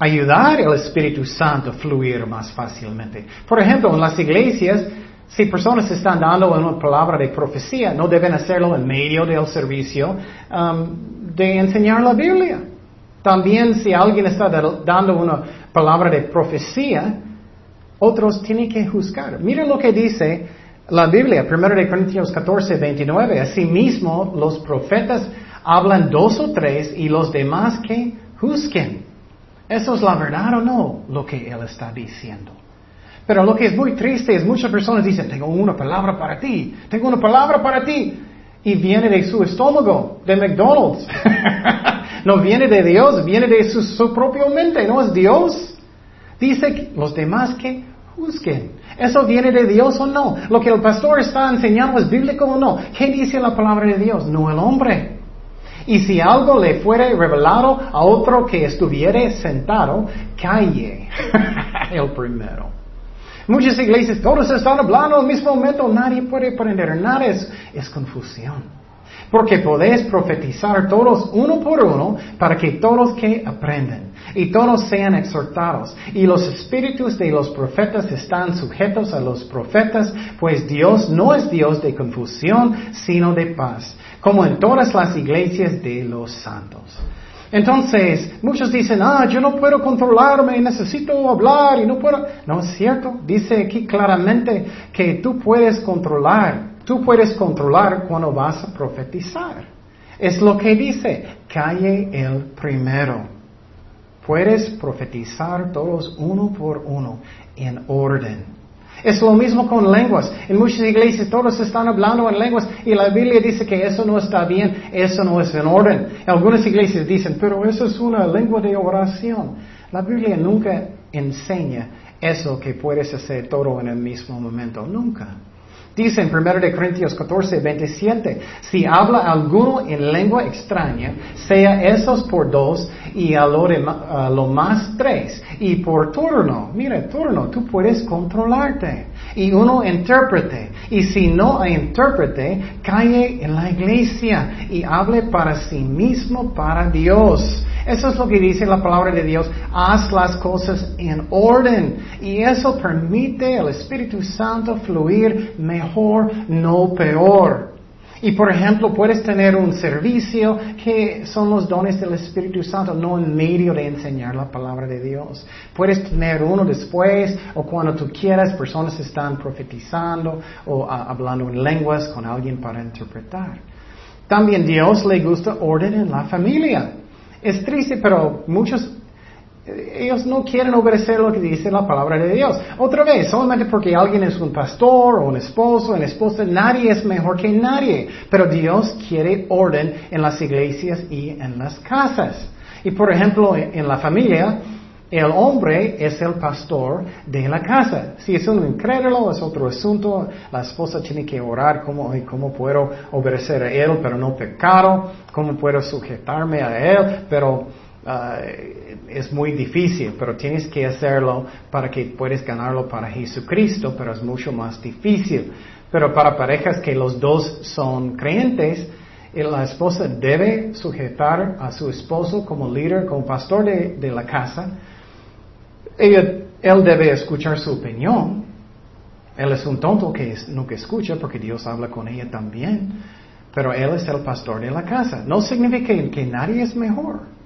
[SPEAKER 1] ayudar al Espíritu Santo a fluir más fácilmente. Por ejemplo, en las iglesias, si personas están dando una palabra de profecía, no deben hacerlo en medio del servicio um, de enseñar la Biblia. También si alguien está dando una palabra de profecía, otros tienen que juzgar. Miren lo que dice la Biblia, 1 Corintios 14, 29. Asimismo, los profetas hablan dos o tres y los demás que juzguen. ¿Eso es la verdad o no? Lo que él está diciendo. Pero lo que es muy triste es muchas personas dicen, tengo una palabra para ti, tengo una palabra para ti. Y viene de su estómago, de McDonald's. (laughs) no viene de Dios, viene de su, propia mente, no es Dios. Dice los demás que juzguen. ¿Eso viene de Dios o no? Lo que el pastor está enseñando es bíblico o no. ¿Qué dice la palabra de Dios? No el hombre. Y si algo le fuere revelado a otro que estuviere sentado, calle (laughs) el primero. Muchas iglesias, todos están hablando al mismo momento, nadie puede aprender nada, es, es confusión. Porque podéis profetizar todos uno por uno para que todos que aprendan y todos sean exhortados. Y los espíritus de los profetas están sujetos a los profetas, pues Dios no es Dios de confusión, sino de paz, como en todas las iglesias de los santos. Entonces, muchos dicen, ah, yo no puedo controlarme, necesito hablar y no puedo. No es cierto. Dice aquí claramente que tú puedes controlar. Tú puedes controlar cuando vas a profetizar. Es lo que dice, calle el primero. Puedes profetizar todos uno por uno en orden. Es lo mismo con lenguas. En muchas iglesias todos están hablando en lenguas y la Biblia dice que eso no está bien, eso no es en orden. Algunas iglesias dicen, pero eso es una lengua de oración. La Biblia nunca enseña eso que puedes hacer todo en el mismo momento, nunca. Dice en 1 Corintios 14, 27, si habla alguno en lengua extraña, sea esos por dos y a lo, lo más tres, y por turno, mira, turno, tú puedes controlarte. Y uno intérprete. Y si no hay intérprete, calle en la iglesia y hable para sí mismo, para Dios. Eso es lo que dice la palabra de Dios. Haz las cosas en orden. Y eso permite al Espíritu Santo fluir mejor, no peor. Y por ejemplo, puedes tener un servicio que son los dones del Espíritu Santo, no en medio de enseñar la palabra de Dios. Puedes tener uno después o cuando tú quieras, personas están profetizando o ah, hablando en lenguas con alguien para interpretar. También Dios le gusta orden en la familia. Es triste, pero muchos ellos no quieren obedecer lo que dice la palabra de Dios. Otra vez, solamente porque alguien es un pastor o un esposo, una esposa, nadie es mejor que nadie. Pero Dios quiere orden en las iglesias y en las casas. Y por ejemplo, en la familia, el hombre es el pastor de la casa. Si es un incrédulo, es otro asunto. La esposa tiene que orar cómo, cómo puedo obedecer a él, pero no pecado. Cómo puedo sujetarme a él, pero Ah, es muy difícil, pero tienes que hacerlo para que puedas ganarlo para Jesucristo, pero es mucho más difícil. Pero para parejas que los dos son creyentes, eh, la esposa debe sujetar a su esposo como líder, como pastor de, la casa. él debe escuchar su opinión. Él es un tonto que nunca escucha porque Dios habla con ella también. Pero él es el pastor de la casa. No significa que nadie es mejor.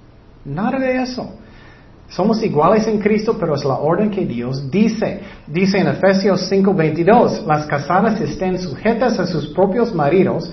[SPEAKER 1] Nada de eso. Somos iguales en Cristo, pero es la orden que Dios dice. Dice en Efesios 5:22, las casadas estén sujetas a sus propios maridos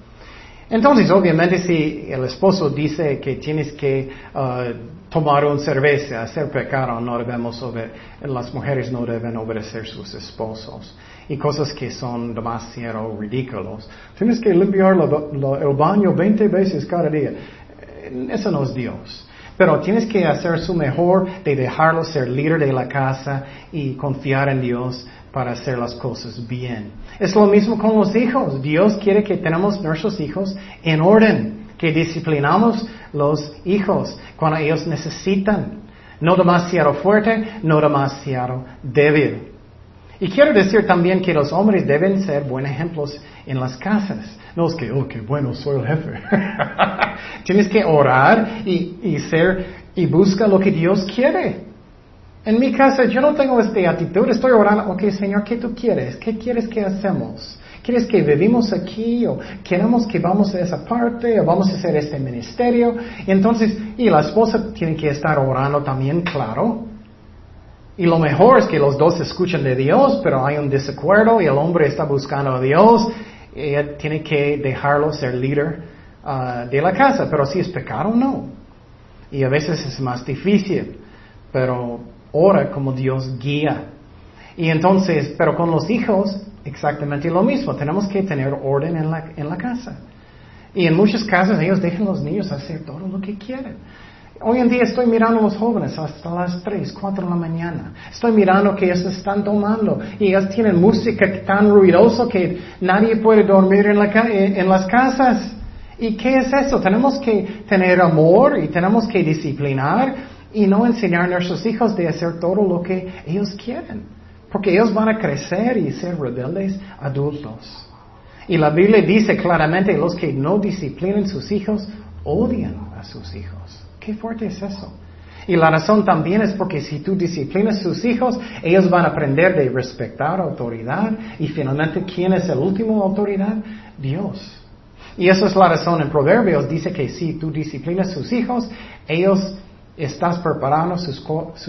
[SPEAKER 1] Entonces, obviamente, si el esposo dice que tienes que uh, tomar un cerveza, hacer pecado, no debemos las mujeres no deben obedecer sus esposos. Y cosas que son demasiado ridículos. Tienes que limpiar el baño 20 veces cada día. Eh, eso no es Dios. Pero tienes que hacer su mejor de dejarlo ser líder de la casa y confiar en Dios para hacer las cosas bien. Es lo mismo con los hijos. Dios quiere que tenemos nuestros hijos en orden, que disciplinamos los hijos cuando ellos necesitan. No demasiado fuerte, no demasiado débil. Y quiero decir también que los hombres deben ser buenos ejemplos en las casas. No es que, oh, qué bueno, soy el jefe. (laughs) Tienes que orar y, y ser, y busca lo que Dios quiere. En mi casa yo no tengo esta actitud, estoy orando, ok Señor, ¿qué tú quieres? ¿Qué quieres que hacemos? ¿Quieres que vivimos aquí o queremos que vamos a esa parte o vamos a hacer este ministerio? Entonces, y la esposa tiene que estar orando también, claro. Y lo mejor es que los dos escuchan de Dios, pero hay un desacuerdo y el hombre está buscando a Dios. Ella tiene que dejarlo ser líder ah, de la casa, pero si es pecado, no. Y a veces es más difícil, pero ora como Dios guía. Y entonces, pero con los hijos, exactamente lo mismo. Tenemos que tener orden en la, en la casa. Y en muchas casas ellos dejan a los niños hacer todo lo que quieren. Hoy en día estoy mirando a los jóvenes hasta las 3, 4 de la mañana. Estoy mirando que ellos están tomando y ellos tienen música tan ruidosa que nadie puede dormir en, la, en las casas. ¿Y qué es eso? Tenemos que tener amor y tenemos que disciplinar y no enseñar a nuestros hijos de hacer todo lo que ellos quieren. Porque ellos van a crecer y ser rebeldes adultos. Y la Biblia dice claramente, los que no disciplinan sus hijos odian a sus hijos. Qué fuerte es eso. Y la razón también es porque si tú disciplinas a sus hijos, ellos van a aprender de respetar autoridad. Y finalmente, ¿quién es el último autoridad? Dios. Y esa es la razón en Proverbios. Dice que si tú disciplinas a sus hijos, ellos estás preparando sus,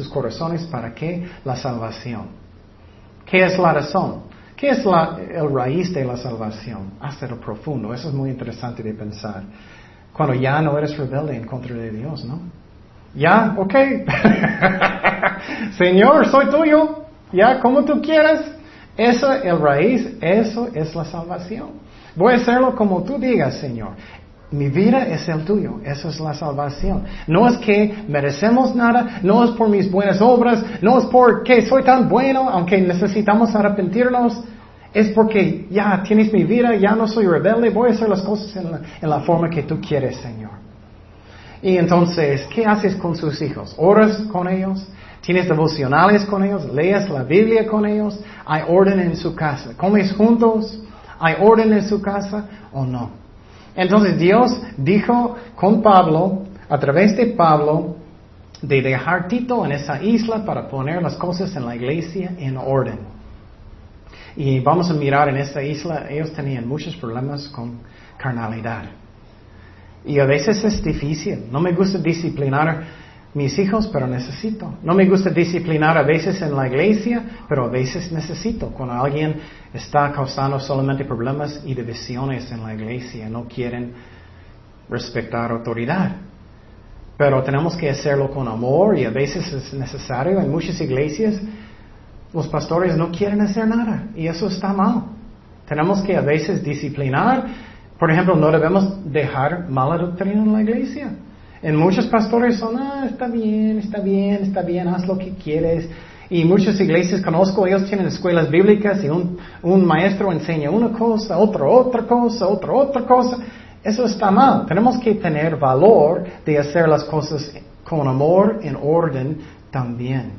[SPEAKER 1] corazones para qué? La salvación. ¿Qué es la razón? ¿Qué es la, el raíz de la salvación? Hasta lo profundo. Eso es muy interesante de pensar. Cuando ya no eres rebelde en contra de Dios, ¿no? Ya, ok. (laughs) Señor, soy tuyo. Ya, como tú quieras. Eso, el raíz, eso es la salvación. Voy a hacerlo como tú digas, Señor. Mi vida es el tuyo, eso es la salvación. No es que merecemos nada, no es por mis buenas obras, no es porque soy tan bueno, aunque necesitamos arrepentirnos, es porque ya tienes mi vida, ya no soy rebelde, voy a hacer las cosas en la, en la forma que tú quieres, Señor. Y entonces, ¿qué haces con sus hijos? ¿Oras con ellos? ¿Tienes devocionales con ellos? ¿Lees la Biblia con ellos? ¿Hay orden en su casa? ¿Comes juntos? ¿Hay orden en su casa o no? Entonces Dios dijo con Pablo, a través de Pablo, de dejar Tito en esa isla para poner las cosas en la iglesia en orden. Y vamos a mirar en esta isla, ellos tenían muchos problemas con carnalidad. Y a veces es difícil. No me gusta disciplinar mis hijos, pero necesito. No me gusta disciplinar a veces en la iglesia, pero a veces necesito. Cuando alguien está causando solamente problemas y divisiones en la iglesia, no quieren respetar autoridad. Pero tenemos que hacerlo con amor y a veces es necesario. En muchas iglesias los pastores no quieren hacer nada y eso está mal. Tenemos que a veces disciplinar. Por ejemplo, no debemos dejar mala doctrina en la iglesia. En muchos pastores son, ah, está bien, está bien, está bien, haz lo que quieres. Y muchas iglesias conozco, ellos tienen escuelas bíblicas y un, maestro enseña una cosa, otro otra cosa, otro otra cosa. Eso está mal. Tenemos que tener valor de hacer las cosas con amor, en orden también.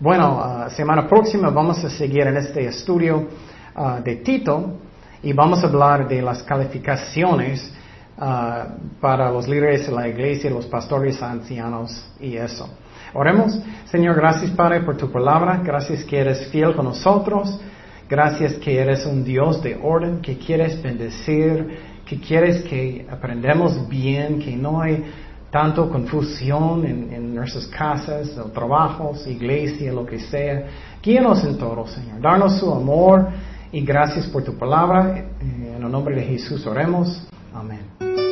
[SPEAKER 1] Bueno, uh, semana próxima vamos a seguir en este estudio uh, de Tito y vamos a hablar de las calificaciones Ah, para los líderes de la iglesia, los pastores ancianos y eso. Oremos, Señor, gracias Padre por tu palabra, gracias que eres fiel con nosotros, gracias que eres un Dios de orden, que quieres bendecir, que quieres que aprendamos bien, que no hay tanto confusión en, nuestras casas, trabajos, iglesia, lo que sea. Guíanos en todo, Señor. Darnos su amor y gracias por tu palabra. En el nombre de Jesús oremos. Amen.